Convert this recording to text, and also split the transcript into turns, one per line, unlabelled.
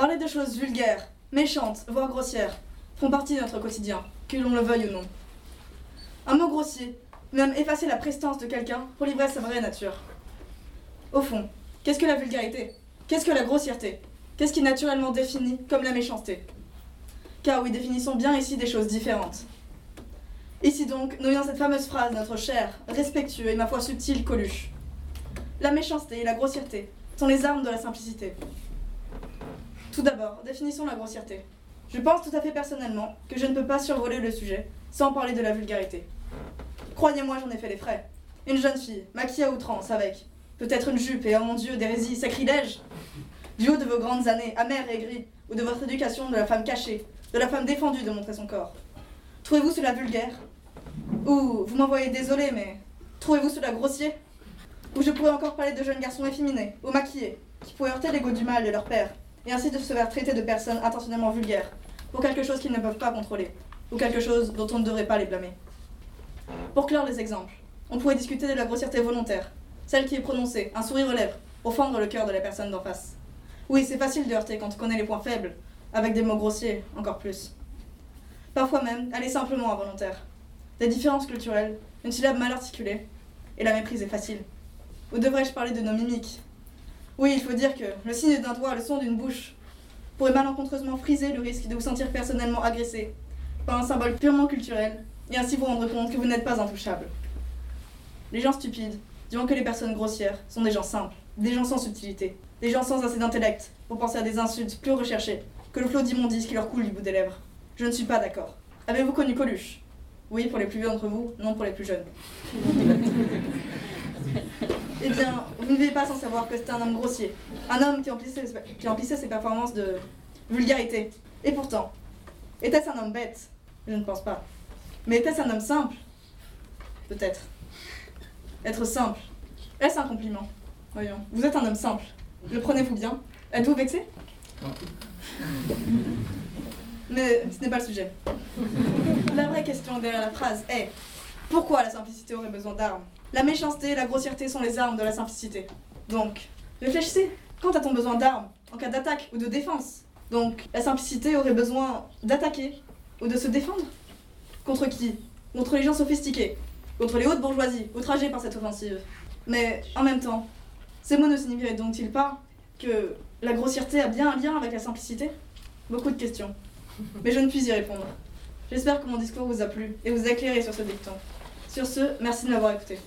Parler de choses vulgaires, méchantes, voire grossières, font partie de notre quotidien, que l'on le veuille ou non. Un mot grossier même effacer la prestance de quelqu'un pour livrer sa vraie nature. Au fond, qu'est-ce que la vulgarité? Qu'est-ce que la grossièreté? Qu'est-ce qui naturellement défini comme la méchanceté? Car oui, définissons bien ici des choses différentes. Ici donc, nous cette fameuse phrase notre cher, respectueux et ma foi subtil Coluche. La méchanceté et la grossièreté sont les armes de la simplicité. Tout d'abord, définissons la grossièreté. Je pense tout à fait personnellement que je ne peux pas survoler le sujet sans parler de la vulgarité. Croyez-moi, j'en ai fait les frais. Une jeune fille, maquillée à outrance, avec peut-être une jupe et, oh mon Dieu, d'hérésie, sacrilège Du haut de vos grandes années, amères et aigries, ou de votre éducation de la femme cachée, de la femme défendue de montrer son corps. Trouvez-vous cela vulgaire? Ou, vous m'envoyez désolé, mais trouvez-vous cela grossier? Ou je pourrais encore parler de jeunes garçons efféminés, ou maquillés, qui pourraient heurter l'ego du mal de leur père, et ainsi de se faire traiter de personnes intentionnellement vulgaires, pour quelque chose qu'ils ne peuvent pas contrôler, ou quelque chose dont on ne devrait pas les blâmer. Pour clore les exemples, on pourrait discuter de la grossièreté volontaire, celle qui est prononcée, un sourire aux lèvres, pour fendre le cœur de la personne d'en face. Oui, c'est facile de heurter quand on connaît les points faibles, avec des mots grossiers, encore plus. Parfois même, elle est simplement involontaire. Des différences culturelles, une syllabe mal articulée, et la méprise est facile. Ou devrais-je parler de nos mimiques Oui, il faut dire que le signe d'un doigt, le son d'une bouche, pourrait malencontreusement friser le risque de vous sentir personnellement agressé par un symbole purement culturel, et ainsi vous rendre compte que vous n'êtes pas intouchable. Les gens stupides diront que les personnes grossières sont des gens simples, des gens sans subtilité, des gens sans assez d'intellect pour penser à des insultes plus recherchées que le flot d'immondices qui leur coule du bout des lèvres. Je ne suis pas d'accord. Avez-vous connu Coluche? Oui, pour les plus vieux d'entre vous, non pour les plus jeunes. Eh bien, vous ne vivez pas sans savoir que c'est un homme grossier, un homme qui emplissait, qui emplissait ses performances de vulgarité. Et pourtant, était-ce un homme bête? Je ne pense pas. Mais était-ce un homme simple? Peut-être. Être simple, est-ce un compliment? Voyons, vous êtes un homme simple. Le prenez-vous bien? Êtes-vous vexé? Mais ce n'est pas le sujet. La vraie question derrière la phrase est pourquoi la simplicité aurait besoin d'armes La méchanceté et la grossièreté sont les armes de la simplicité. Donc, réfléchissez. Quand a-t-on besoin d'armes En cas d'attaque ou de défense Donc, la simplicité aurait besoin d'attaquer ou de se défendre Contre qui Contre les gens sophistiqués, contre les hautes bourgeoisies, outragées par cette offensive. Mais en même temps, ces mots ne signifieraient donc-ils pas que la grossièreté a bien un lien avec la simplicité Beaucoup de questions. Mais je ne puis y répondre. J'espère que mon discours vous a plu et vous a éclairé sur ce dicton. Sur ce, merci de m'avoir écouté.